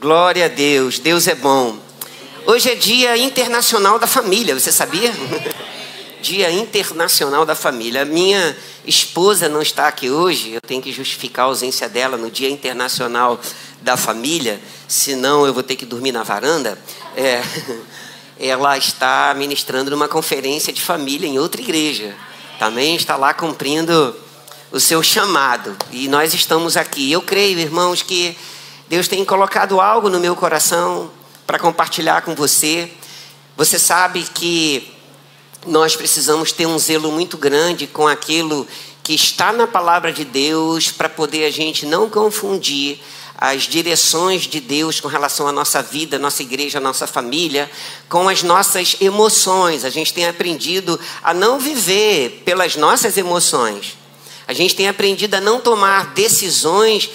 Glória a Deus, Deus é bom. Hoje é Dia Internacional da Família, você sabia? Dia Internacional da Família. A minha esposa não está aqui hoje, eu tenho que justificar a ausência dela no Dia Internacional da Família, senão eu vou ter que dormir na varanda. É, ela está ministrando numa conferência de família em outra igreja. Também está lá cumprindo o seu chamado. E nós estamos aqui. Eu creio, irmãos, que Deus tem colocado algo no meu coração para compartilhar com você. Você sabe que nós precisamos ter um zelo muito grande com aquilo que está na palavra de Deus para poder a gente não confundir as direções de Deus com relação à nossa vida, nossa igreja, nossa família, com as nossas emoções. A gente tem aprendido a não viver pelas nossas emoções. A gente tem aprendido a não tomar decisões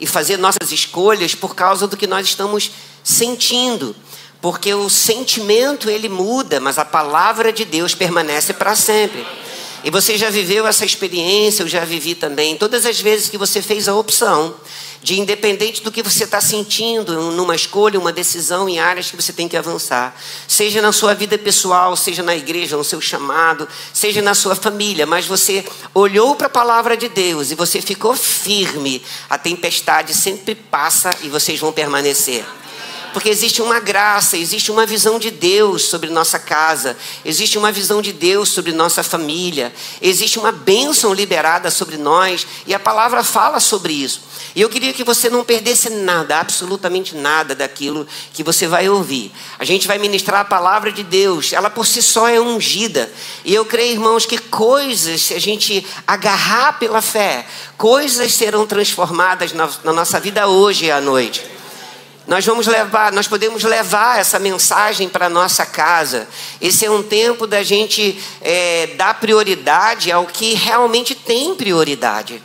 e fazer nossas escolhas por causa do que nós estamos sentindo. Porque o sentimento ele muda, mas a palavra de Deus permanece para sempre. E você já viveu essa experiência, eu já vivi também. Todas as vezes que você fez a opção de, independente do que você está sentindo, numa escolha, uma decisão em áreas que você tem que avançar, seja na sua vida pessoal, seja na igreja, no seu chamado, seja na sua família, mas você olhou para a palavra de Deus e você ficou firme, a tempestade sempre passa e vocês vão permanecer porque existe uma graça, existe uma visão de Deus sobre nossa casa, existe uma visão de Deus sobre nossa família, existe uma bênção liberada sobre nós, e a palavra fala sobre isso. E eu queria que você não perdesse nada, absolutamente nada daquilo que você vai ouvir. A gente vai ministrar a palavra de Deus, ela por si só é ungida. E eu creio, irmãos, que coisas, se a gente agarrar pela fé, coisas serão transformadas na, na nossa vida hoje à noite. Nós vamos levar, nós podemos levar essa mensagem para nossa casa. Esse é um tempo da gente é, dar prioridade ao que realmente tem prioridade.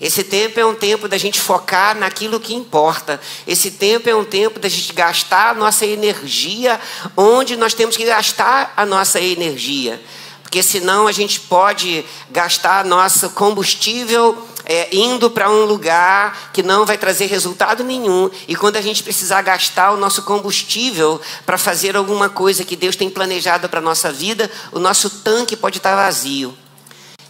Esse tempo é um tempo da gente focar naquilo que importa. Esse tempo é um tempo da gente gastar a nossa energia onde nós temos que gastar a nossa energia. Porque senão a gente pode gastar nosso combustível é, indo para um lugar que não vai trazer resultado nenhum. E quando a gente precisar gastar o nosso combustível para fazer alguma coisa que Deus tem planejado para a nossa vida, o nosso tanque pode estar vazio.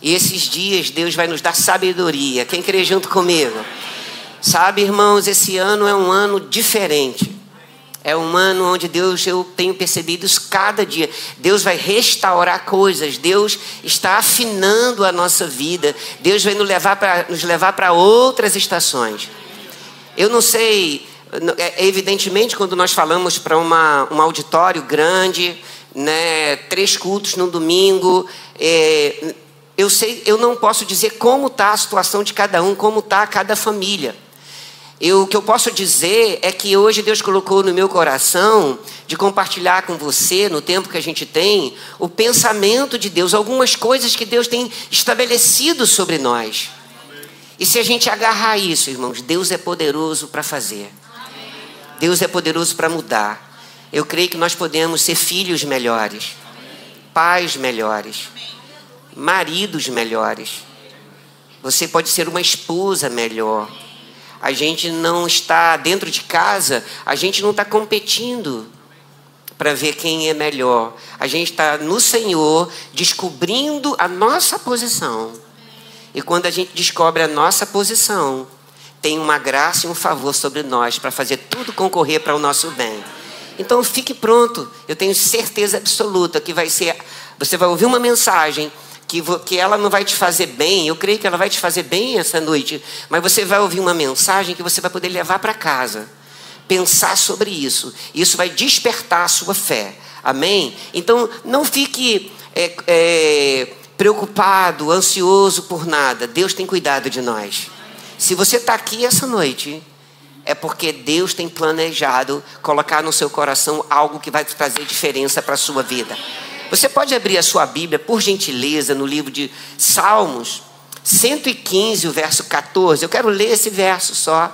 E esses dias Deus vai nos dar sabedoria. Quem crê junto comigo? Sabe, irmãos, esse ano é um ano diferente. É um ano onde Deus, eu tenho percebido isso cada dia. Deus vai restaurar coisas, Deus está afinando a nossa vida, Deus vai nos levar para nos levar para outras estações. Eu não sei, é, evidentemente, quando nós falamos para uma, um auditório grande, né, três cultos no domingo, é, eu sei, eu não posso dizer como está a situação de cada um, como está cada família. Eu, o que eu posso dizer é que hoje Deus colocou no meu coração de compartilhar com você, no tempo que a gente tem, o pensamento de Deus, algumas coisas que Deus tem estabelecido sobre nós. E se a gente agarrar isso, irmãos, Deus é poderoso para fazer. Deus é poderoso para mudar. Eu creio que nós podemos ser filhos melhores, pais melhores, maridos melhores. Você pode ser uma esposa melhor a gente não está dentro de casa, a gente não está competindo para ver quem é melhor. A gente está no Senhor descobrindo a nossa posição. E quando a gente descobre a nossa posição, tem uma graça e um favor sobre nós para fazer tudo concorrer para o nosso bem. Então fique pronto. Eu tenho certeza absoluta que vai ser. Você vai ouvir uma mensagem que, que ela não vai te fazer bem, eu creio que ela vai te fazer bem essa noite, mas você vai ouvir uma mensagem que você vai poder levar para casa, pensar sobre isso, isso vai despertar a sua fé, amém? Então, não fique é, é, preocupado, ansioso por nada, Deus tem cuidado de nós. Se você está aqui essa noite, é porque Deus tem planejado colocar no seu coração algo que vai trazer diferença para a sua vida. Você pode abrir a sua Bíblia, por gentileza, no livro de Salmos, 115, o verso 14. Eu quero ler esse verso só,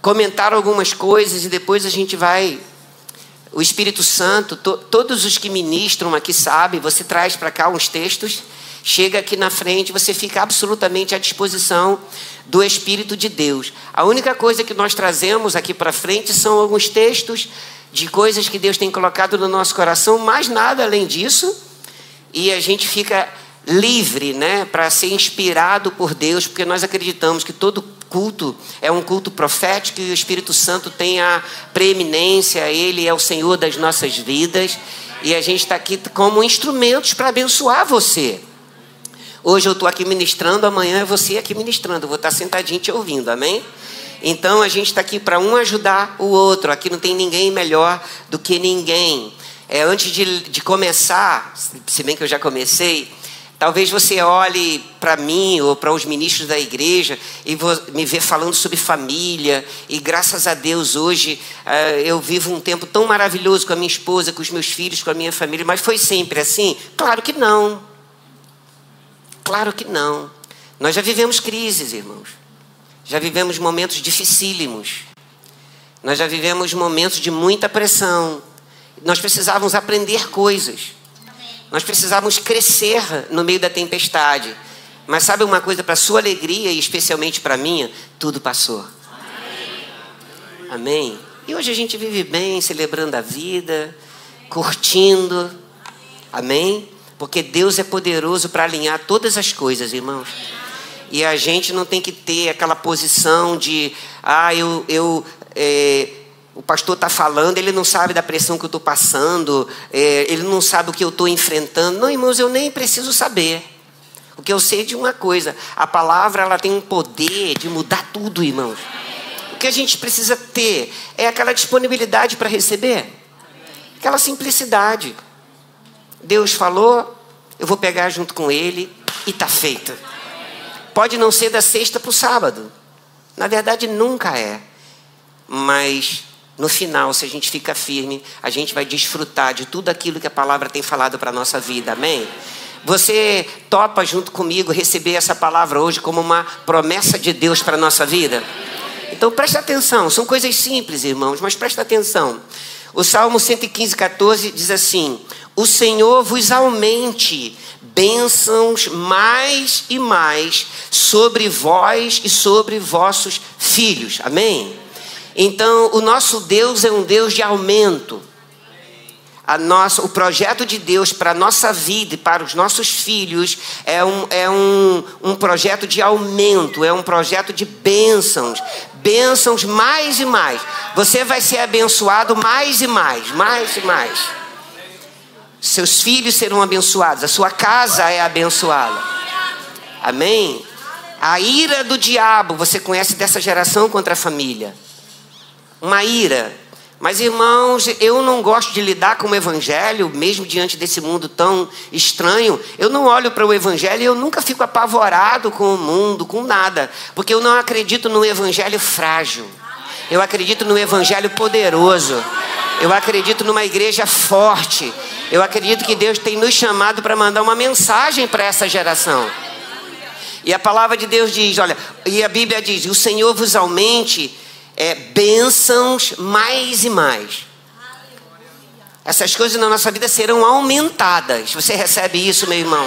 comentar algumas coisas e depois a gente vai. O Espírito Santo, to, todos os que ministram aqui sabem, você traz para cá uns textos chega aqui na frente, você fica absolutamente à disposição do Espírito de Deus. A única coisa que nós trazemos aqui para frente são alguns textos de coisas que Deus tem colocado no nosso coração, mais nada além disso, e a gente fica livre, né, para ser inspirado por Deus, porque nós acreditamos que todo culto é um culto profético e o Espírito Santo tem a preeminência, ele é o Senhor das nossas vidas, e a gente está aqui como instrumentos para abençoar você. Hoje eu estou aqui ministrando, amanhã é você aqui ministrando. Eu vou estar sentadinho te ouvindo, amém? Então a gente está aqui para um ajudar o outro. Aqui não tem ninguém melhor do que ninguém. É, antes de, de começar, se bem que eu já comecei, talvez você olhe para mim ou para os ministros da igreja e me vê falando sobre família. E graças a Deus hoje uh, eu vivo um tempo tão maravilhoso com a minha esposa, com os meus filhos, com a minha família. Mas foi sempre assim? Claro que não. Claro que não. Nós já vivemos crises, irmãos. Já vivemos momentos dificílimos. Nós já vivemos momentos de muita pressão. Nós precisávamos aprender coisas. Nós precisávamos crescer no meio da tempestade. Mas sabe uma coisa, para sua alegria e especialmente para minha, tudo passou. Amém. Amém. E hoje a gente vive bem, celebrando a vida, curtindo. Amém. Porque Deus é poderoso para alinhar todas as coisas, irmãos. E a gente não tem que ter aquela posição de, ah, eu, eu é, o pastor está falando, ele não sabe da pressão que eu estou passando, é, ele não sabe o que eu estou enfrentando. Não, irmãos, eu nem preciso saber. O que eu sei de uma coisa, a palavra ela tem um poder de mudar tudo, irmãos. O que a gente precisa ter é aquela disponibilidade para receber, aquela simplicidade. Deus falou, eu vou pegar junto com Ele e está feito. Pode não ser da sexta para o sábado. Na verdade, nunca é. Mas no final, se a gente fica firme, a gente vai desfrutar de tudo aquilo que a palavra tem falado para a nossa vida. Amém? Você topa junto comigo receber essa palavra hoje como uma promessa de Deus para a nossa vida? Então presta atenção, são coisas simples, irmãos, mas presta atenção. O Salmo 115, 14 diz assim: O Senhor vos aumente bênçãos mais e mais sobre vós e sobre vossos filhos. Amém? Então, o nosso Deus é um Deus de aumento. A nossa, o projeto de Deus para a nossa vida e para os nossos filhos é, um, é um, um projeto de aumento, é um projeto de bênçãos. Bênçãos mais e mais. Você vai ser abençoado mais e mais, mais e mais. Seus filhos serão abençoados, a sua casa é abençoada. Amém? A ira do diabo, você conhece dessa geração contra a família. Uma ira mas, irmãos, eu não gosto de lidar com o Evangelho, mesmo diante desse mundo tão estranho. Eu não olho para o Evangelho e eu nunca fico apavorado com o mundo, com nada, porque eu não acredito no Evangelho frágil. Eu acredito no Evangelho poderoso. Eu acredito numa igreja forte. Eu acredito que Deus tem nos chamado para mandar uma mensagem para essa geração. E a palavra de Deus diz: olha, e a Bíblia diz: o Senhor vos aumente é, bênçãos mais e mais. Essas coisas na nossa vida serão aumentadas. Você recebe isso, meu irmão?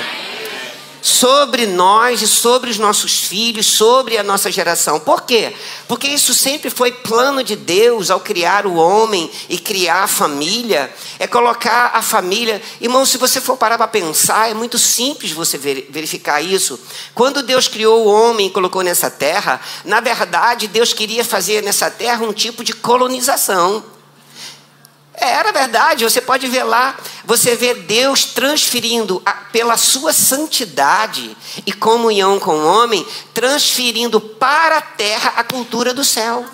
Sobre nós e sobre os nossos filhos, sobre a nossa geração. Por quê? Porque isso sempre foi plano de Deus ao criar o homem e criar a família. É colocar a família. Irmão, se você for parar para pensar, é muito simples você verificar isso. Quando Deus criou o homem e colocou nessa terra, na verdade, Deus queria fazer nessa terra um tipo de colonização. É, era verdade, você pode ver lá, você vê Deus transferindo a, pela sua santidade e comunhão com o homem, transferindo para a terra a cultura do céu.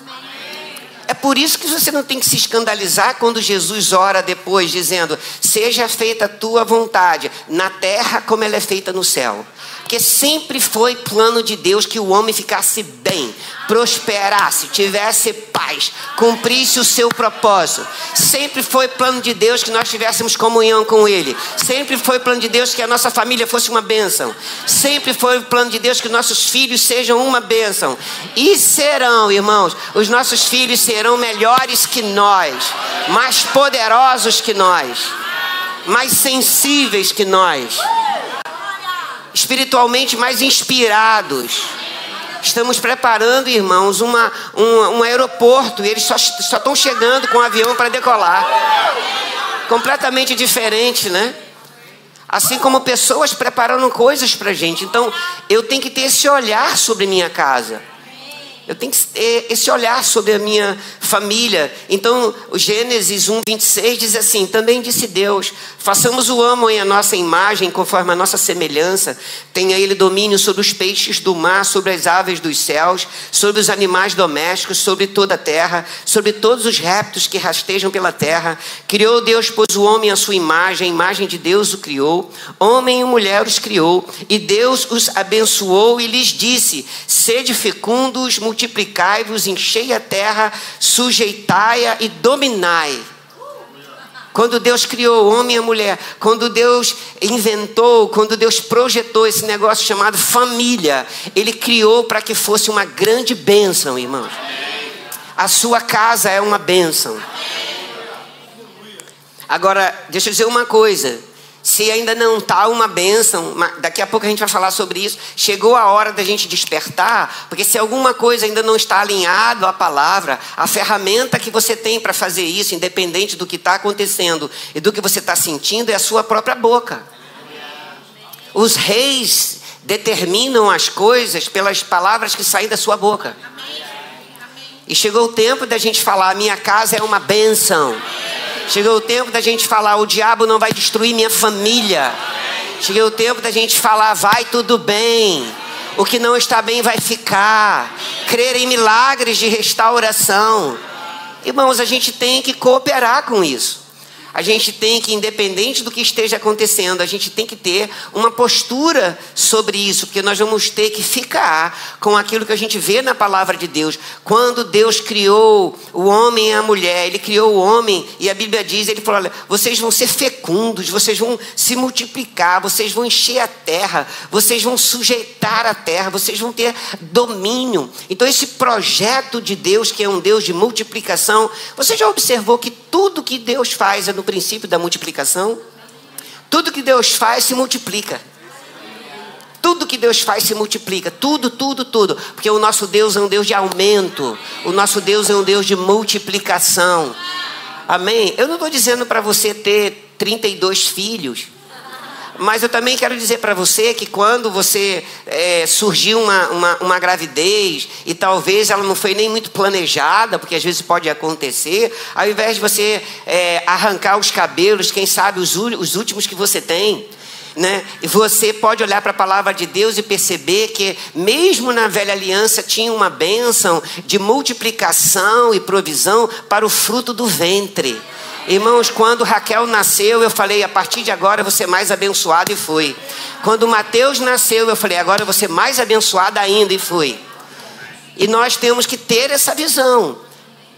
É por isso que você não tem que se escandalizar quando Jesus ora depois, dizendo: Seja feita a tua vontade, na terra como ela é feita no céu. Porque sempre foi plano de Deus que o homem ficasse bem, prosperasse, tivesse paz, cumprisse o seu propósito. Sempre foi plano de Deus que nós tivéssemos comunhão com Ele. Sempre foi plano de Deus que a nossa família fosse uma bênção. Sempre foi plano de Deus que nossos filhos sejam uma bênção. E serão, irmãos, os nossos filhos serão melhores que nós, mais poderosos que nós, mais sensíveis que nós. Espiritualmente mais inspirados. Estamos preparando, irmãos, uma, um, um aeroporto e eles só estão chegando com o um avião para decolar. Completamente diferente, né? Assim como pessoas preparando coisas para gente. Então, eu tenho que ter esse olhar sobre minha casa. Eu tenho que ter esse olhar sobre a minha família. Então, Gênesis 1, 26 diz assim: Também disse Deus: façamos o homem a nossa imagem, conforme a nossa semelhança. Tenha ele domínio sobre os peixes do mar, sobre as aves dos céus, sobre os animais domésticos, sobre toda a terra, sobre todos os répteis que rastejam pela terra. Criou Deus, pois o homem à sua imagem, a imagem de Deus o criou. Homem e mulher os criou. E Deus os abençoou e lhes disse: Sede fecundos, multiplicai-vos, enchei a terra, sujeitai-a e dominai. Quando Deus criou o homem e a mulher, quando Deus inventou, quando Deus projetou esse negócio chamado família, Ele criou para que fosse uma grande bênção, irmãos. A sua casa é uma bênção. Agora, deixa eu dizer uma coisa. Se ainda não está uma bênção, daqui a pouco a gente vai falar sobre isso. Chegou a hora da gente despertar, porque se alguma coisa ainda não está alinhado à palavra, a ferramenta que você tem para fazer isso, independente do que está acontecendo e do que você está sentindo, é a sua própria boca. Os reis determinam as coisas pelas palavras que saem da sua boca. E chegou o tempo da gente falar: minha casa é uma bênção. Chegou o tempo da gente falar: o diabo não vai destruir minha família. Chegou o tempo da gente falar: vai tudo bem. O que não está bem vai ficar. Crer em milagres de restauração. Irmãos, a gente tem que cooperar com isso. A gente tem que, independente do que esteja acontecendo, a gente tem que ter uma postura sobre isso, porque nós vamos ter que ficar com aquilo que a gente vê na palavra de Deus. Quando Deus criou o homem e a mulher, Ele criou o homem, e a Bíblia diz: Ele falou, olha, vocês vão ser fecundos, vocês vão se multiplicar, vocês vão encher a terra, vocês vão sujeitar a terra, vocês vão ter domínio. Então, esse projeto de Deus, que é um Deus de multiplicação, você já observou que tudo que Deus faz é no princípio da multiplicação? Tudo que Deus faz se multiplica. Tudo que Deus faz se multiplica. Tudo, tudo, tudo. Porque o nosso Deus é um Deus de aumento. O nosso Deus é um Deus de multiplicação. Amém? Eu não estou dizendo para você ter 32 filhos. Mas eu também quero dizer para você que quando você é, surgiu uma, uma, uma, gravidez e talvez ela não foi nem muito planejada, porque às vezes pode acontecer, ao invés de você é, arrancar os cabelos, quem sabe os, os últimos que você tem, né? Você pode olhar para a palavra de Deus e perceber que, mesmo na velha aliança, tinha uma bênção de multiplicação e provisão para o fruto do ventre. Irmãos, quando Raquel nasceu, eu falei, a partir de agora você mais abençoado e fui. Quando Mateus nasceu, eu falei, agora você mais abençoado ainda e fui. E nós temos que ter essa visão.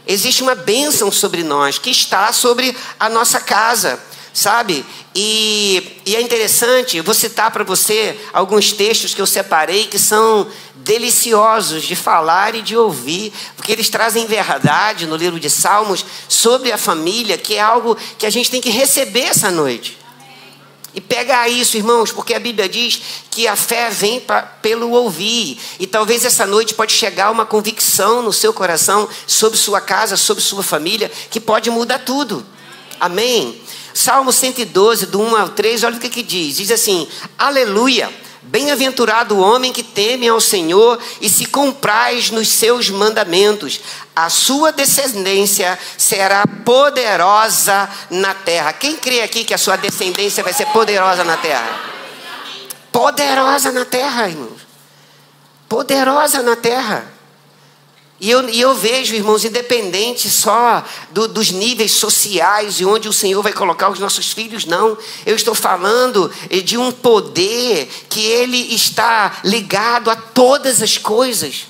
Existe uma bênção sobre nós que está sobre a nossa casa, sabe? E, e é interessante, vou citar para você alguns textos que eu separei que são deliciosos de falar e de ouvir, porque eles trazem verdade no livro de Salmos sobre a família, que é algo que a gente tem que receber essa noite. E pegar isso, irmãos, porque a Bíblia diz que a fé vem pra, pelo ouvir. E talvez essa noite pode chegar uma convicção no seu coração sobre sua casa, sobre sua família, que pode mudar tudo. Amém? Salmo 112, do 1 ao 3, olha o que, que diz: diz assim: Aleluia. Bem-aventurado o homem que teme ao Senhor e se compraz nos seus mandamentos. A sua descendência será poderosa na terra. Quem crê aqui que a sua descendência vai ser poderosa na terra? Poderosa na terra, irmãos. Poderosa na terra. E eu, e eu vejo, irmãos, independente só do, dos níveis sociais e onde o Senhor vai colocar os nossos filhos, não. Eu estou falando eh, de um poder que ele está ligado a todas as coisas.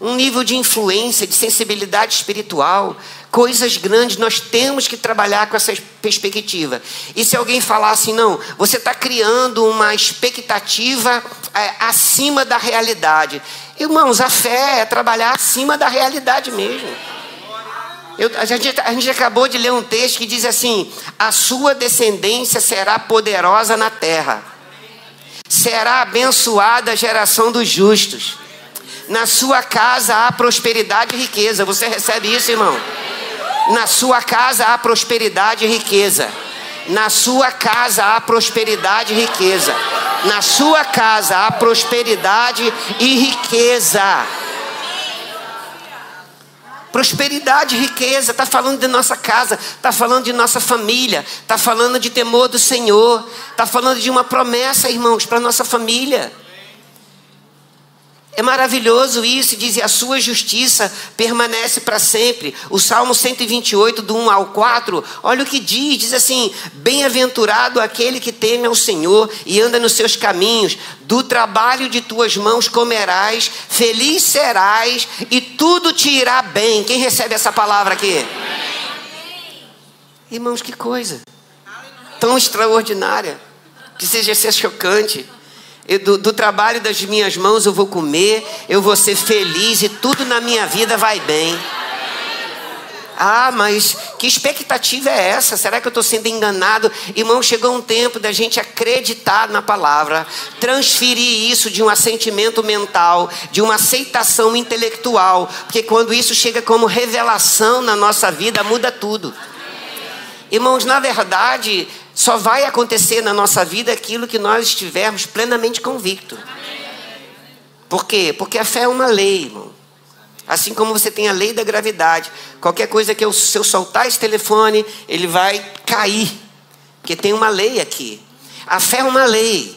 Um nível de influência, de sensibilidade espiritual, coisas grandes, nós temos que trabalhar com essa perspectiva. E se alguém falar assim, não, você está criando uma expectativa é, acima da realidade. Irmãos, a fé é trabalhar acima da realidade mesmo. Eu, a, gente, a gente acabou de ler um texto que diz assim: a sua descendência será poderosa na terra. será abençoada a geração dos justos. Na sua casa há prosperidade e riqueza. Você recebe isso, irmão? Na sua casa há prosperidade e riqueza. Na sua casa há prosperidade e riqueza. Na sua casa há prosperidade e riqueza. Prosperidade, riqueza, está falando de nossa casa, está falando de nossa família, está falando de temor do Senhor, está falando de uma promessa, irmãos, para nossa família. É maravilhoso isso, diz, e a sua justiça permanece para sempre. O Salmo 128, do 1 ao 4, olha o que diz: diz assim: Bem-aventurado aquele que teme ao Senhor e anda nos seus caminhos, do trabalho de tuas mãos comerás, feliz serás e tudo te irá bem. Quem recebe essa palavra aqui? Irmãos, que coisa tão extraordinária, que seja ser chocante. Do, do, trabalho das minhas mãos eu vou comer, eu vou ser feliz e tudo na minha vida vai bem. Ah, mas que expectativa é essa? Será que eu estou sendo enganado? Irmão, chegou um tempo da gente acreditar na palavra, transferir isso de um assentimento mental, de uma aceitação intelectual, porque quando isso chega como revelação na nossa vida, muda tudo. Irmãos, na verdade, só vai acontecer na nossa vida aquilo que nós estivermos plenamente convictos. Por quê? Porque a fé é uma lei, irmão. Assim como você tem a lei da gravidade. Qualquer coisa que eu, se eu soltar esse telefone, ele vai cair. Porque tem uma lei aqui. A fé é uma lei.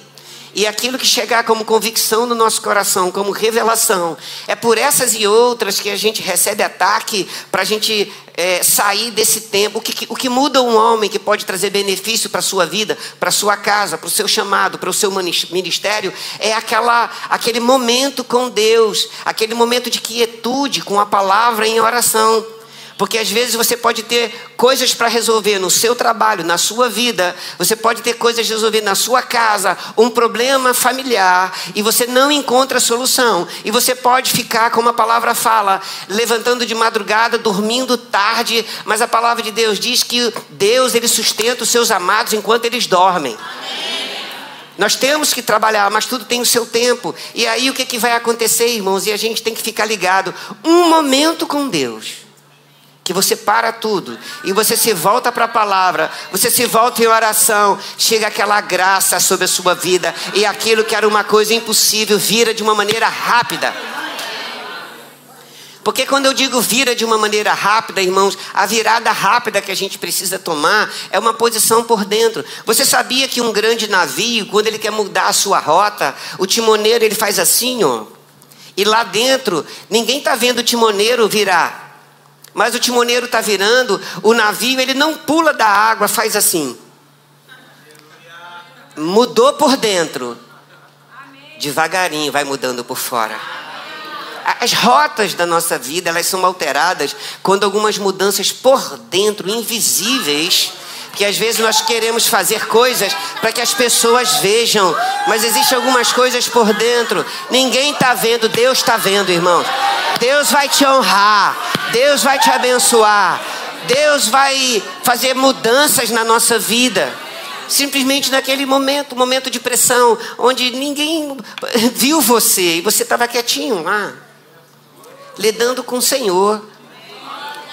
E aquilo que chegar como convicção no nosso coração, como revelação, é por essas e outras que a gente recebe ataque para a gente é, sair desse tempo. O que, o que muda um homem que pode trazer benefício para a sua vida, para a sua casa, para o seu chamado, para o seu ministério, é aquela, aquele momento com Deus, aquele momento de quietude com a palavra em oração. Porque às vezes você pode ter coisas para resolver no seu trabalho, na sua vida, você pode ter coisas a resolver na sua casa, um problema familiar, e você não encontra solução. E você pode ficar, como a palavra fala, levantando de madrugada, dormindo tarde, mas a palavra de Deus diz que Deus ele sustenta os seus amados enquanto eles dormem. Nós temos que trabalhar, mas tudo tem o seu tempo. E aí o que, que vai acontecer, irmãos? E a gente tem que ficar ligado. Um momento com Deus que você para tudo e você se volta para a palavra, você se volta em oração, chega aquela graça sobre a sua vida e aquilo que era uma coisa impossível vira de uma maneira rápida. Porque quando eu digo vira de uma maneira rápida, irmãos, a virada rápida que a gente precisa tomar é uma posição por dentro. Você sabia que um grande navio, quando ele quer mudar a sua rota, o timoneiro ele faz assim, ó. E lá dentro, ninguém está vendo o timoneiro virar. Mas o timoneiro está virando, o navio ele não pula da água, faz assim. Mudou por dentro. Devagarinho vai mudando por fora. As rotas da nossa vida, elas são alteradas quando algumas mudanças por dentro, invisíveis, que às vezes nós queremos fazer coisas para que as pessoas vejam, mas existem algumas coisas por dentro. Ninguém está vendo, Deus está vendo, irmãos. Deus vai te honrar, Deus vai te abençoar, Deus vai fazer mudanças na nossa vida. Simplesmente naquele momento, momento de pressão, onde ninguém viu você e você estava quietinho lá, lidando com o Senhor,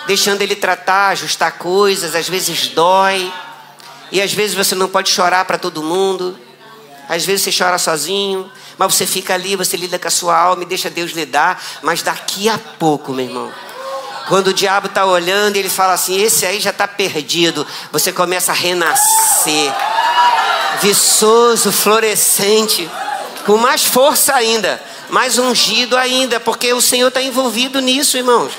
deixando Ele tratar, ajustar coisas, às vezes dói, e às vezes você não pode chorar para todo mundo, às vezes você chora sozinho, mas você fica ali, você lida com a sua alma e deixa Deus lidar. Mas daqui a pouco, meu irmão, quando o diabo está olhando, ele fala assim: esse aí já está perdido. Você começa a renascer, viçoso, florescente, com mais força ainda, mais ungido ainda, porque o Senhor está envolvido nisso, irmãos.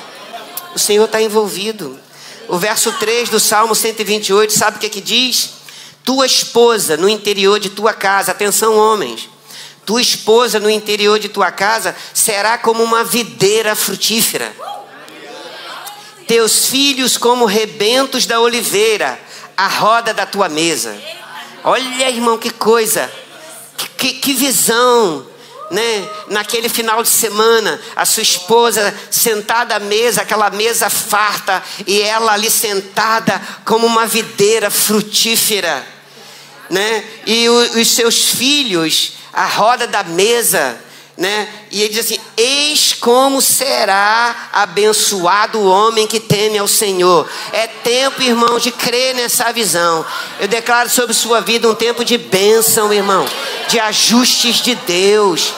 O Senhor está envolvido. O verso 3 do Salmo 128, sabe o que, é que diz? Tua esposa no interior de tua casa, atenção, homens tua esposa no interior de tua casa será como uma videira frutífera. Teus filhos como rebentos da oliveira, a roda da tua mesa. Olha, irmão, que coisa, que, que, visão, né? Naquele final de semana, a sua esposa sentada à mesa, aquela mesa farta, e ela ali sentada como uma videira frutífera, né? E os seus filhos a roda da mesa, né? E ele diz assim: Eis como será abençoado o homem que teme ao Senhor. É tempo, irmão, de crer nessa visão. Eu declaro sobre sua vida um tempo de bênção, irmão, de ajustes de Deus.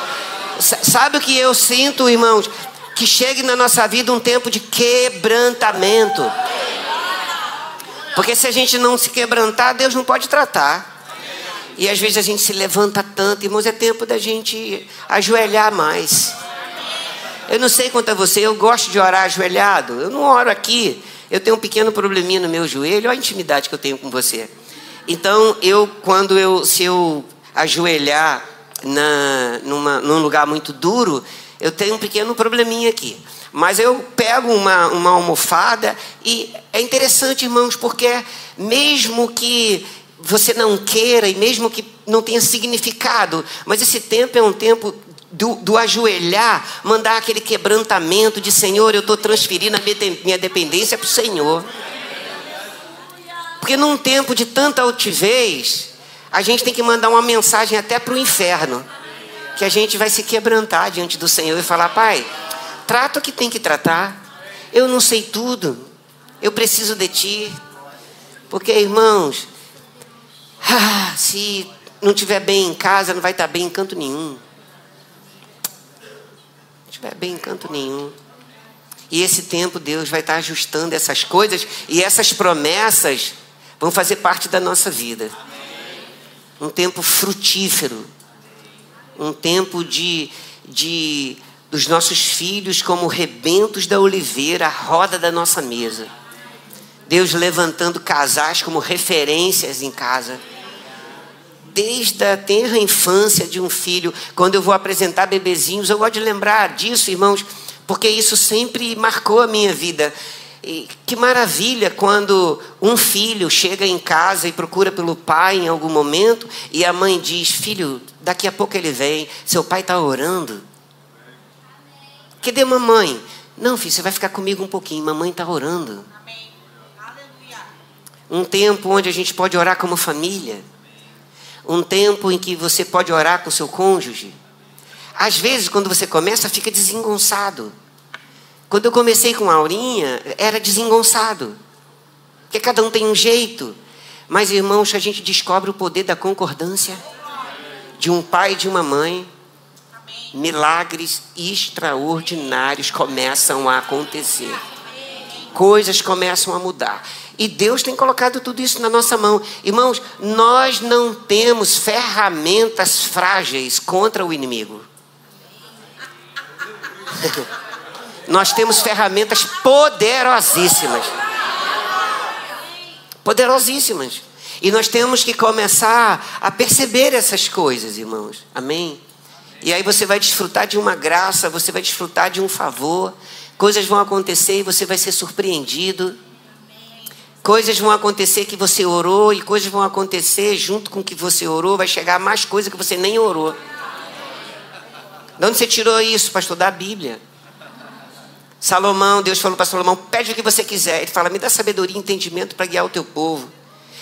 Sabe o que eu sinto, irmãos? Que chegue na nossa vida um tempo de quebrantamento. Porque se a gente não se quebrantar, Deus não pode tratar. E às vezes a gente se levanta tanto, irmãos, é tempo da gente ajoelhar mais. Eu não sei quanto a você, eu gosto de orar ajoelhado. Eu não oro aqui. Eu tenho um pequeno probleminha no meu joelho, olha a intimidade que eu tenho com você. Então, eu, quando eu, se eu ajoelhar na, numa, num lugar muito duro, eu tenho um pequeno probleminha aqui. Mas eu pego uma, uma almofada e é interessante, irmãos, porque mesmo que você não queira e mesmo que não tenha significado, mas esse tempo é um tempo do, do ajoelhar, mandar aquele quebrantamento de Senhor, eu estou transferindo a minha dependência para o Senhor. Porque num tempo de tanta altivez, a gente tem que mandar uma mensagem até para o inferno, que a gente vai se quebrantar diante do Senhor e falar: Pai, trata o que tem que tratar. Eu não sei tudo. Eu preciso de ti. Porque, irmãos, ah, se não estiver bem em casa, não vai estar bem em canto nenhum. Não estiver bem em canto nenhum. E esse tempo Deus vai estar ajustando essas coisas e essas promessas vão fazer parte da nossa vida. Um tempo frutífero. Um tempo de, de dos nossos filhos como rebentos da oliveira, a roda da nossa mesa. Deus levantando casais como referências em casa. Desde a tenra infância de um filho, quando eu vou apresentar bebezinhos, eu gosto de lembrar disso, irmãos, porque isso sempre marcou a minha vida. E que maravilha quando um filho chega em casa e procura pelo pai em algum momento e a mãe diz: Filho, daqui a pouco ele vem, seu pai está orando. Cadê mamãe? Não, filho, você vai ficar comigo um pouquinho. Mamãe está orando. Um tempo onde a gente pode orar como família. Um tempo em que você pode orar com seu cônjuge. Às vezes, quando você começa, fica desengonçado. Quando eu comecei com a Aurinha, era desengonçado. Porque cada um tem um jeito. Mas, irmãos, a gente descobre o poder da concordância de um pai e de uma mãe milagres extraordinários começam a acontecer. Coisas começam a mudar. E Deus tem colocado tudo isso na nossa mão. Irmãos, nós não temos ferramentas frágeis contra o inimigo. nós temos ferramentas poderosíssimas. Poderosíssimas. E nós temos que começar a perceber essas coisas, irmãos. Amém? E aí você vai desfrutar de uma graça, você vai desfrutar de um favor. Coisas vão acontecer e você vai ser surpreendido. Coisas vão acontecer que você orou e coisas vão acontecer junto com que você orou, vai chegar mais coisa que você nem orou. De onde você tirou isso, pastor? Da Bíblia. Salomão, Deus falou para Salomão: pede o que você quiser. Ele fala: me dá sabedoria e entendimento para guiar o teu povo.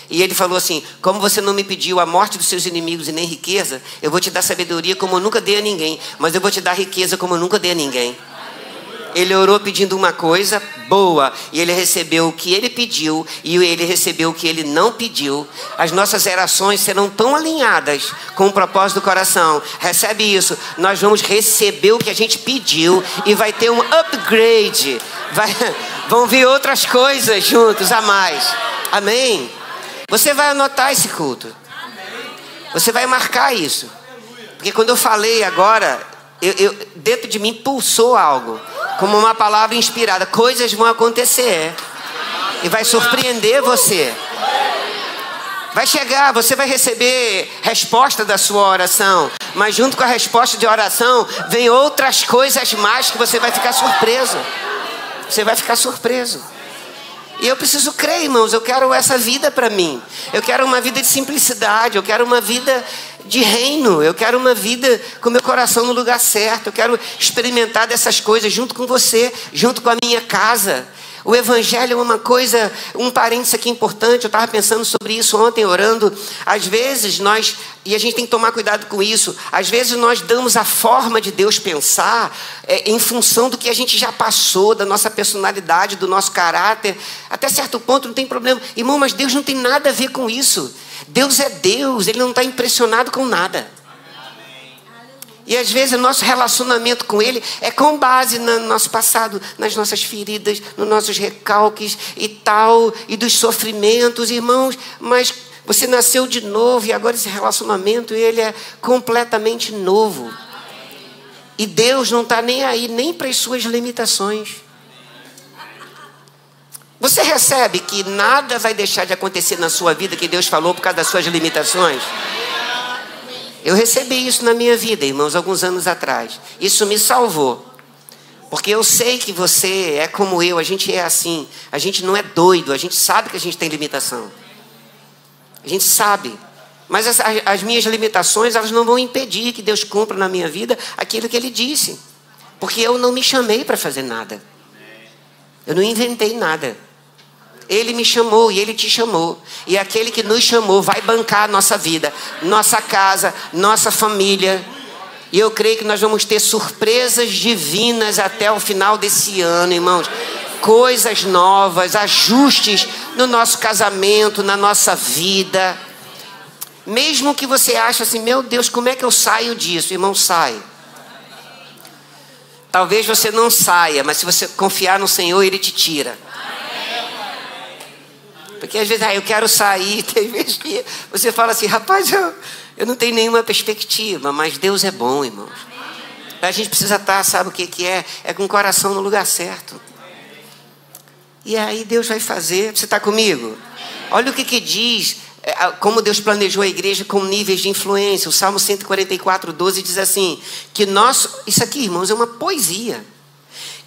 E ele falou assim: Como você não me pediu a morte dos seus inimigos e nem riqueza, eu vou te dar sabedoria como eu nunca dei a ninguém, mas eu vou te dar riqueza como eu nunca dei a ninguém. Ele orou pedindo uma coisa boa e ele recebeu o que ele pediu e ele recebeu o que ele não pediu. As nossas orações serão tão alinhadas com o propósito do coração. Recebe isso. Nós vamos receber o que a gente pediu e vai ter um upgrade. Vai, vão vir outras coisas juntos a mais. Amém? Você vai anotar esse culto. Você vai marcar isso. Porque quando eu falei agora, eu, eu, dentro de mim pulsou algo. Como uma palavra inspirada. Coisas vão acontecer. E vai surpreender você. Vai chegar, você vai receber resposta da sua oração. Mas junto com a resposta de oração, vem outras coisas mais que você vai ficar surpreso. Você vai ficar surpreso. E eu preciso crer, irmãos. Eu quero essa vida para mim. Eu quero uma vida de simplicidade. Eu quero uma vida de reino. Eu quero uma vida com meu coração no lugar certo. Eu quero experimentar dessas coisas junto com você, junto com a minha casa. O evangelho é uma coisa, um parênteses aqui importante, eu estava pensando sobre isso ontem, orando. Às vezes nós, e a gente tem que tomar cuidado com isso, às vezes nós damos a forma de Deus pensar é, em função do que a gente já passou, da nossa personalidade, do nosso caráter. Até certo ponto não tem problema. Irmão, mas Deus não tem nada a ver com isso. Deus é Deus, Ele não está impressionado com nada. E às vezes o nosso relacionamento com Ele é com base no nosso passado, nas nossas feridas, nos nossos recalques e tal, e dos sofrimentos, irmãos. Mas você nasceu de novo e agora esse relacionamento ele é completamente novo. E Deus não está nem aí, nem para as suas limitações. Você recebe que nada vai deixar de acontecer na sua vida que Deus falou por causa das suas limitações? Eu recebi isso na minha vida, irmãos, alguns anos atrás. Isso me salvou. Porque eu sei que você é como eu, a gente é assim. A gente não é doido, a gente sabe que a gente tem limitação. A gente sabe. Mas as, as minhas limitações, elas não vão impedir que Deus cumpra na minha vida aquilo que Ele disse. Porque eu não me chamei para fazer nada. Eu não inventei nada. Ele me chamou e ele te chamou. E aquele que nos chamou vai bancar a nossa vida, nossa casa, nossa família. E eu creio que nós vamos ter surpresas divinas até o final desse ano, irmãos. Coisas novas, ajustes no nosso casamento, na nossa vida. Mesmo que você ache assim, meu Deus, como é que eu saio disso? Irmão, sai. Talvez você não saia, mas se você confiar no Senhor, Ele te tira. Porque às vezes, ah, eu quero sair, tem vezes que você fala assim, rapaz, eu, eu não tenho nenhuma perspectiva, mas Deus é bom, irmãos. A gente precisa estar, sabe o que, que é? É com o coração no lugar certo. E aí Deus vai fazer. Você está comigo? Olha o que, que diz, é, como Deus planejou a igreja com níveis de influência. O Salmo 144, 12 diz assim: que nós, isso aqui, irmãos, é uma poesia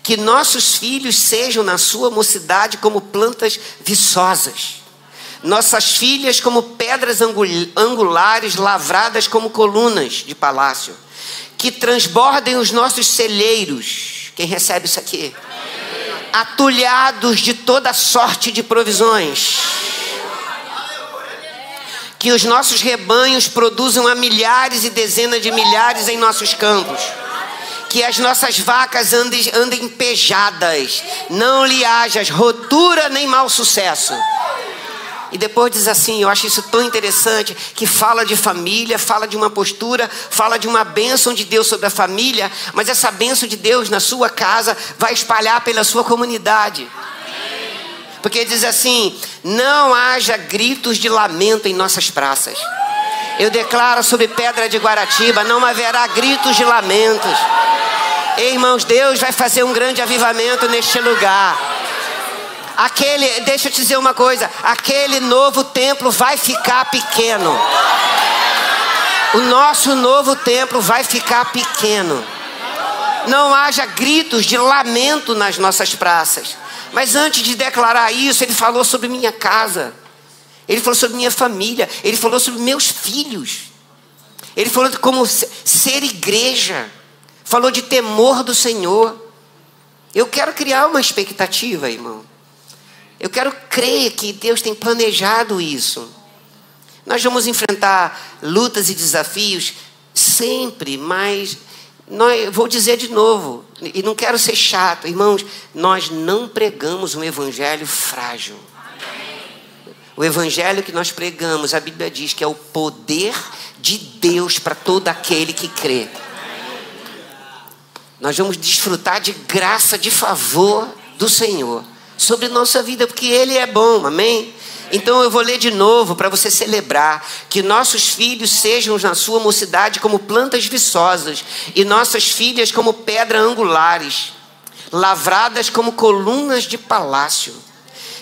que nossos filhos sejam na sua mocidade como plantas viçosas, nossas filhas como pedras angulares lavradas como colunas de palácio, que transbordem os nossos celeiros. Quem recebe isso aqui? Atulhados de toda sorte de provisões. Que os nossos rebanhos produzam a milhares e dezenas de milhares em nossos campos que as nossas vacas andem, andem pejadas, não lhe hajas rotura nem mau sucesso. E depois diz assim: eu acho isso tão interessante, que fala de família, fala de uma postura, fala de uma bênção de Deus sobre a família, mas essa bênção de Deus na sua casa vai espalhar pela sua comunidade. Porque diz assim: não haja gritos de lamento em nossas praças. Eu declaro sobre Pedra de Guaratiba: não haverá gritos de lamentos. Irmãos, Deus vai fazer um grande avivamento neste lugar. Aquele, deixa eu te dizer uma coisa: aquele novo templo vai ficar pequeno. O nosso novo templo vai ficar pequeno. Não haja gritos de lamento nas nossas praças. Mas antes de declarar isso, ele falou sobre minha casa. Ele falou sobre minha família, ele falou sobre meus filhos. Ele falou como ser igreja. Falou de temor do Senhor. Eu quero criar uma expectativa, irmão. Eu quero crer que Deus tem planejado isso. Nós vamos enfrentar lutas e desafios sempre, mas nós, vou dizer de novo, e não quero ser chato, irmãos, nós não pregamos um evangelho frágil. O evangelho que nós pregamos, a Bíblia diz que é o poder de Deus para todo aquele que crê. Nós vamos desfrutar de graça, de favor do Senhor sobre nossa vida, porque Ele é bom, amém? Então eu vou ler de novo para você celebrar que nossos filhos sejam na sua mocidade como plantas viçosas e nossas filhas como pedras angulares, lavradas como colunas de palácio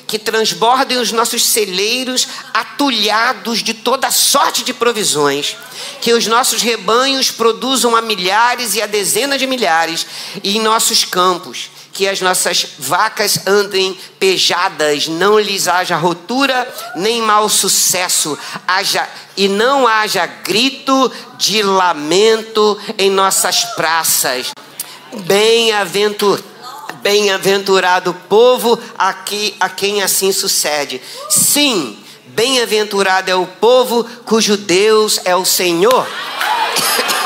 que transbordem os nossos celeiros atulhados de toda sorte de provisões, que os nossos rebanhos produzam a milhares e a dezenas de milhares e em nossos campos, que as nossas vacas andem pejadas, não lhes haja rotura nem mau sucesso, haja e não haja grito de lamento em nossas praças. Bem-aventurado Bem-aventurado o povo a, que, a quem assim sucede. Sim, bem-aventurado é o povo cujo Deus é o Senhor.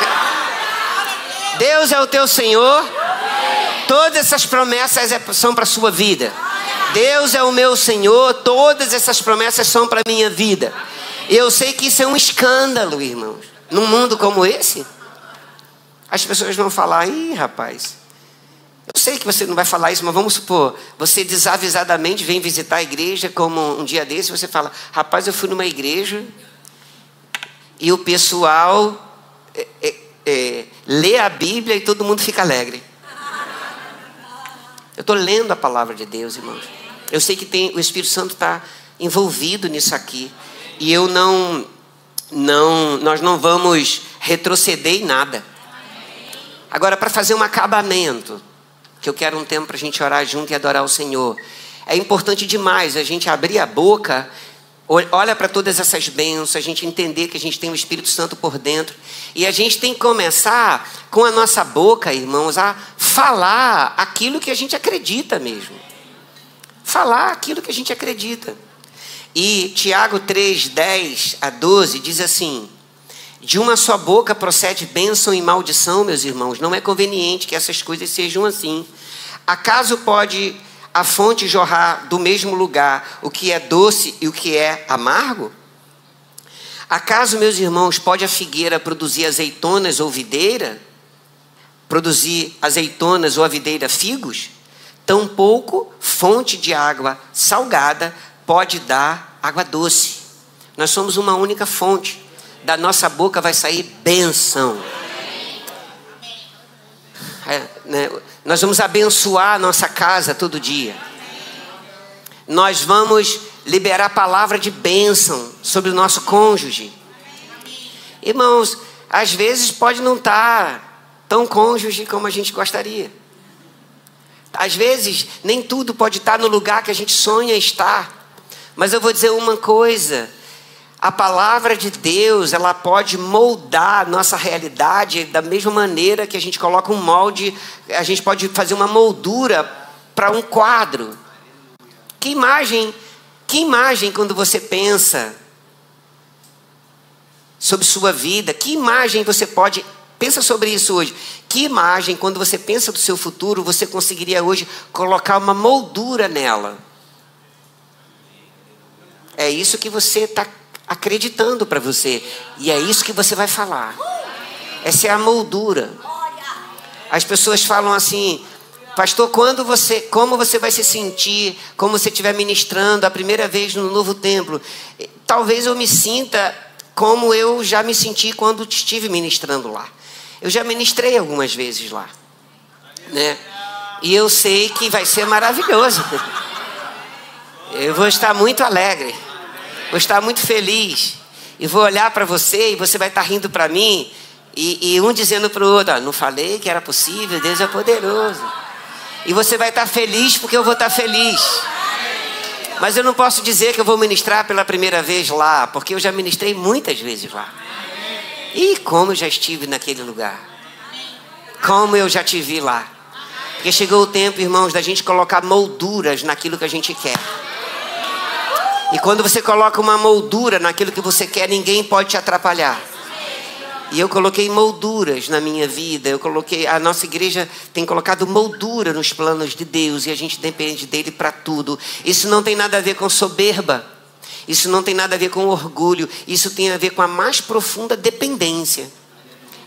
Deus é o teu Senhor. Todas essas promessas é, são para a sua vida. Deus é o meu Senhor. Todas essas promessas são para a minha vida. Eu sei que isso é um escândalo, irmãos. Num mundo como esse, as pessoas vão falar: ih, rapaz, eu sei que você não vai falar isso, mas vamos supor, você desavisadamente vem visitar a igreja, como um dia desse, você fala: rapaz, eu fui numa igreja e o pessoal é, é, é, lê a Bíblia e todo mundo fica alegre. Eu estou lendo a palavra de Deus, irmãos. Eu sei que tem, o Espírito Santo está envolvido nisso aqui. E eu não, não, nós não vamos retroceder em nada. Agora, para fazer um acabamento, que eu quero um tempo para a gente orar junto e adorar o Senhor. É importante demais a gente abrir a boca, olha para todas essas bênçãos, a gente entender que a gente tem o Espírito Santo por dentro. E a gente tem que começar com a nossa boca, irmãos, a falar aquilo que a gente acredita mesmo. Falar aquilo que a gente acredita. E Tiago 3, 10 a 12 diz assim: De uma só boca procede bênção e maldição, meus irmãos. Não é conveniente que essas coisas sejam assim. Acaso pode a fonte jorrar do mesmo lugar o que é doce e o que é amargo? Acaso, meus irmãos, pode a figueira produzir azeitonas ou videira? Produzir azeitonas ou a videira figos? Tampouco fonte de água salgada pode dar água doce. Nós somos uma única fonte. Da nossa boca vai sair bênção. É, né? Nós vamos abençoar a nossa casa todo dia. Nós vamos liberar a palavra de bênção sobre o nosso cônjuge. Irmãos, às vezes pode não estar tão cônjuge como a gente gostaria. Às vezes, nem tudo pode estar no lugar que a gente sonha estar. Mas eu vou dizer uma coisa: a palavra de Deus, ela pode moldar nossa realidade da mesma maneira que a gente coloca um molde, a gente pode fazer uma moldura para um quadro. Que imagem, que imagem quando você pensa sobre sua vida, que imagem você pode Pensa sobre isso hoje. Que imagem, quando você pensa do seu futuro, você conseguiria hoje colocar uma moldura nela? É isso que você está acreditando para você. E é isso que você vai falar. Essa é a moldura. As pessoas falam assim, pastor, quando você, como você vai se sentir, como você estiver ministrando a primeira vez no novo templo? Talvez eu me sinta como eu já me senti quando estive ministrando lá. Eu já ministrei algumas vezes lá, né? E eu sei que vai ser maravilhoso. Eu vou estar muito alegre vou estar muito feliz. E vou olhar para você e você vai estar rindo para mim. E, e, um dizendo para o outro: Não falei que era possível, Deus é poderoso. E você vai estar feliz porque eu vou estar feliz. Mas eu não posso dizer que eu vou ministrar pela primeira vez lá, porque eu já ministrei muitas vezes lá. E como eu já estive naquele lugar. Como eu já te vi lá. Porque chegou o tempo, irmãos, da gente colocar molduras naquilo que a gente quer. E quando você coloca uma moldura naquilo que você quer, ninguém pode te atrapalhar. E eu coloquei molduras na minha vida. Eu coloquei, a nossa igreja tem colocado moldura nos planos de Deus e a gente depende dele para tudo. Isso não tem nada a ver com soberba. Isso não tem nada a ver com orgulho. Isso tem a ver com a mais profunda dependência.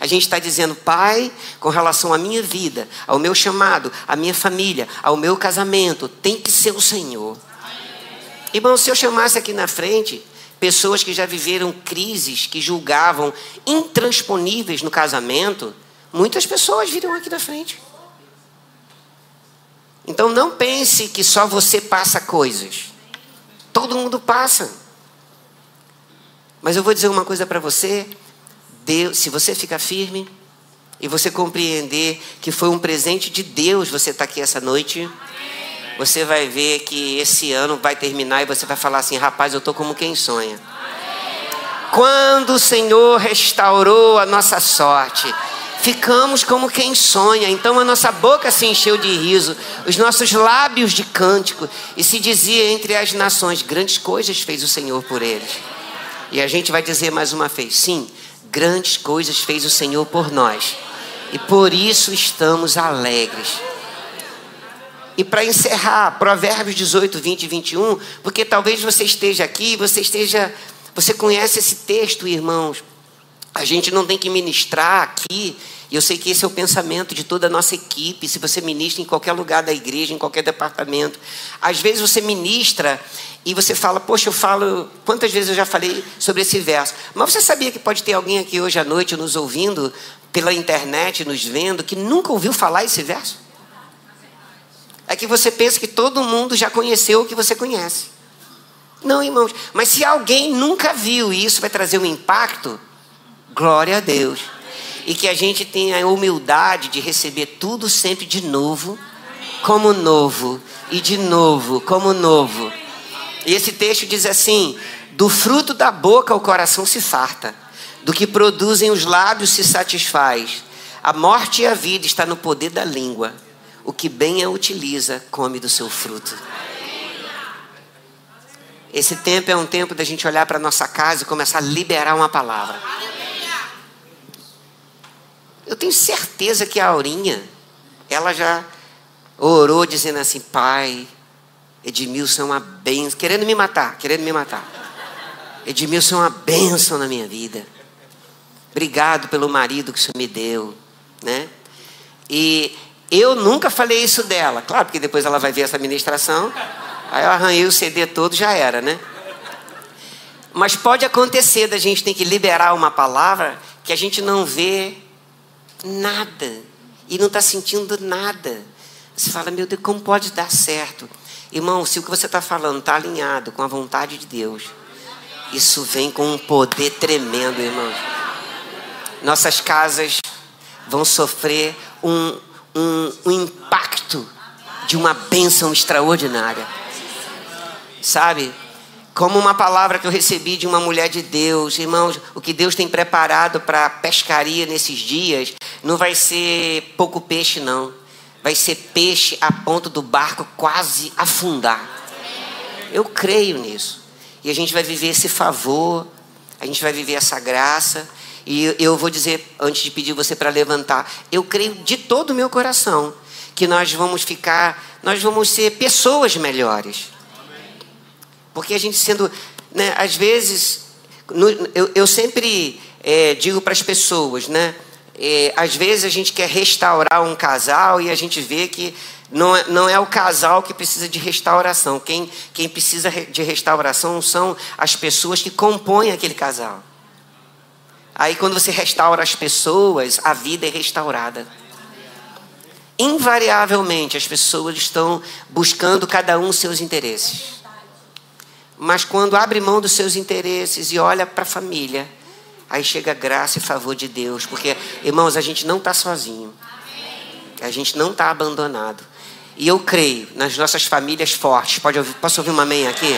A gente está dizendo, Pai, com relação à minha vida, ao meu chamado, à minha família, ao meu casamento, tem que ser o Senhor. Irmão, se eu chamasse aqui na frente pessoas que já viveram crises que julgavam intransponíveis no casamento, muitas pessoas viriam aqui na frente. Então não pense que só você passa coisas. Todo mundo passa. Mas eu vou dizer uma coisa para você, Deus, se você ficar firme e você compreender que foi um presente de Deus você estar tá aqui essa noite, você vai ver que esse ano vai terminar e você vai falar assim: rapaz, eu estou como quem sonha. Quando o Senhor restaurou a nossa sorte, ficamos como quem sonha. Então a nossa boca se encheu de riso, os nossos lábios de cântico, e se dizia entre as nações: grandes coisas fez o Senhor por eles. E a gente vai dizer mais uma vez: sim, grandes coisas fez o Senhor por nós, e por isso estamos alegres. E para encerrar, Provérbios 18, 20 e 21, porque talvez você esteja aqui, você esteja, você conhece esse texto, irmãos. A gente não tem que ministrar aqui, e eu sei que esse é o pensamento de toda a nossa equipe. Se você ministra em qualquer lugar da igreja, em qualquer departamento, às vezes você ministra e você fala, poxa, eu falo, quantas vezes eu já falei sobre esse verso. Mas você sabia que pode ter alguém aqui hoje à noite nos ouvindo pela internet, nos vendo, que nunca ouviu falar esse verso? É que você pensa que todo mundo já conheceu o que você conhece. Não, irmãos, mas se alguém nunca viu e isso vai trazer um impacto, glória a Deus. E que a gente tenha a humildade de receber tudo sempre de novo, como novo, e de novo, como novo. E esse texto diz assim: do fruto da boca o coração se farta, do que produzem os lábios se satisfaz. A morte e a vida está no poder da língua. O que bem a utiliza, come do seu fruto. Esse tempo é um tempo da gente olhar para nossa casa e começar a liberar uma palavra. Eu tenho certeza que a Aurinha, ela já orou dizendo assim: Pai, Edmilson é uma bênção, querendo me matar, querendo me matar. Edmilson é uma bênção na minha vida. Obrigado pelo marido que o Senhor me deu, né? E eu nunca falei isso dela. Claro, porque depois ela vai ver essa ministração. Aí eu arranhei o CD todo, já era, né? Mas pode acontecer da gente ter que liberar uma palavra que a gente não vê nada e não está sentindo nada. Você fala, meu Deus, como pode dar certo? Irmão, se o que você está falando está alinhado com a vontade de Deus, isso vem com um poder tremendo, irmãos. Nossas casas vão sofrer um, um, um impacto de uma bênção extraordinária. Sabe? Como uma palavra que eu recebi de uma mulher de Deus, irmãos, o que Deus tem preparado para a pescaria nesses dias não vai ser pouco peixe, não. Vai ser peixe a ponto do barco quase afundar. Eu creio nisso. E a gente vai viver esse favor, a gente vai viver essa graça. E eu vou dizer, antes de pedir você para levantar, eu creio de todo o meu coração que nós vamos ficar, nós vamos ser pessoas melhores. Porque a gente sendo, né, às vezes, no, eu, eu, sempre é, digo para as pessoas, né? É, às vezes a gente quer restaurar um casal e a gente vê que não é, não é o casal que precisa de restauração. Quem, quem precisa de restauração são as pessoas que compõem aquele casal. Aí, quando você restaura as pessoas, a vida é restaurada. Invariavelmente, as pessoas estão buscando cada um seus interesses. Mas quando abre mão dos seus interesses e olha para a família, aí chega graça e favor de Deus. Porque, irmãos, a gente não está sozinho. A gente não está abandonado. E eu creio nas nossas famílias fortes. Pode ouvir, posso ouvir uma amém aqui?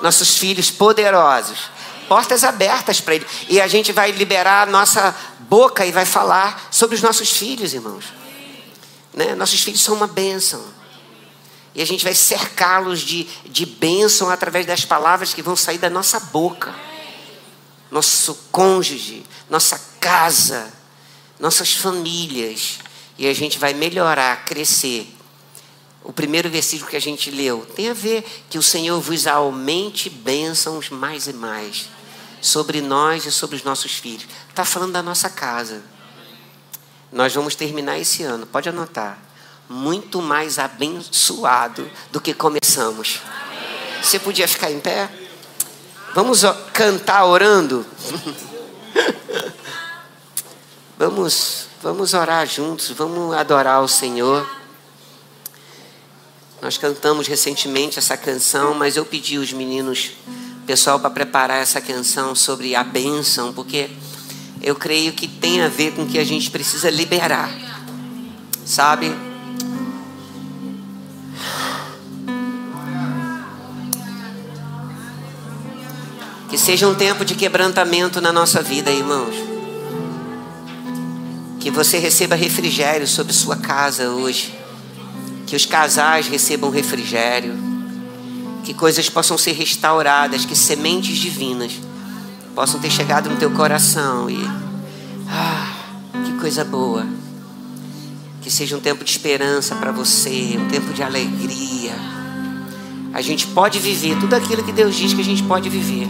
Nossos filhos poderosos portas abertas para Ele. E a gente vai liberar a nossa boca e vai falar sobre os nossos filhos, irmãos. Né? Nossos filhos são uma bênção. E a gente vai cercá-los de, de bênção através das palavras que vão sair da nossa boca. Nosso cônjuge, nossa casa, nossas famílias. E a gente vai melhorar, crescer. O primeiro versículo que a gente leu tem a ver que o Senhor vos aumente bênçãos mais e mais sobre nós e sobre os nossos filhos. Está falando da nossa casa. Nós vamos terminar esse ano, pode anotar, muito mais abençoado do que começamos. Você podia ficar em pé? Vamos cantar orando? vamos, vamos orar juntos, vamos adorar o Senhor. Nós cantamos recentemente essa canção, mas eu pedi os meninos pessoal para preparar essa canção sobre a bênção, porque eu creio que tem a ver com o que a gente precisa liberar, sabe? Que seja um tempo de quebrantamento na nossa vida, irmãos. Que você receba refrigério sobre sua casa hoje. Que os casais recebam refrigério. Que coisas possam ser restauradas, que sementes divinas possam ter chegado no teu coração e ah, que coisa boa. Que seja um tempo de esperança para você, um tempo de alegria. A gente pode viver tudo aquilo que Deus diz que a gente pode viver.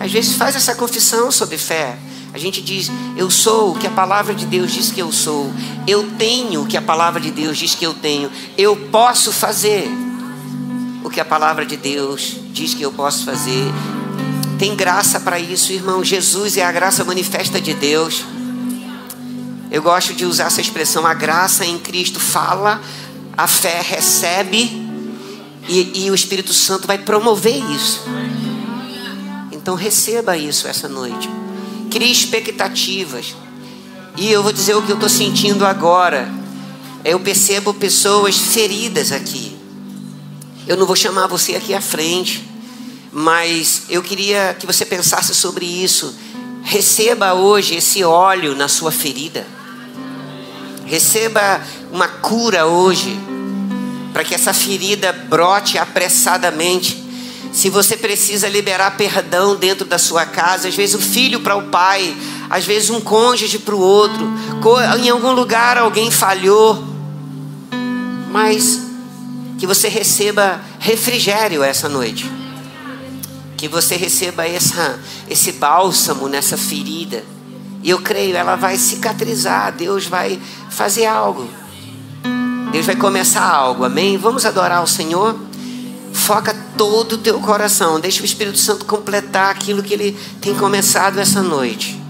Às vezes faz essa confissão sobre fé. A gente diz, eu sou o que a palavra de Deus diz que eu sou. Eu tenho o que a palavra de Deus diz que eu tenho. Eu posso fazer o que a palavra de Deus diz que eu posso fazer. Tem graça para isso, irmão. Jesus é a graça manifesta de Deus. Eu gosto de usar essa expressão, a graça em Cristo fala, a fé recebe e, e o Espírito Santo vai promover isso. Então receba isso essa noite. Crie expectativas. E eu vou dizer o que eu estou sentindo agora. Eu percebo pessoas feridas aqui. Eu não vou chamar você aqui à frente, mas eu queria que você pensasse sobre isso. Receba hoje esse óleo na sua ferida. Receba uma cura hoje, para que essa ferida brote apressadamente. Se você precisa liberar perdão dentro da sua casa, às vezes o filho para o pai, às vezes um cônjuge para o outro, em algum lugar alguém falhou, mas que você receba refrigério essa noite, que você receba essa, esse bálsamo nessa ferida. E eu creio, ela vai cicatrizar, Deus vai fazer algo. Deus vai começar algo, amém? Vamos adorar o Senhor? Foca todo o teu coração, deixa o Espírito Santo completar aquilo que ele tem começado essa noite.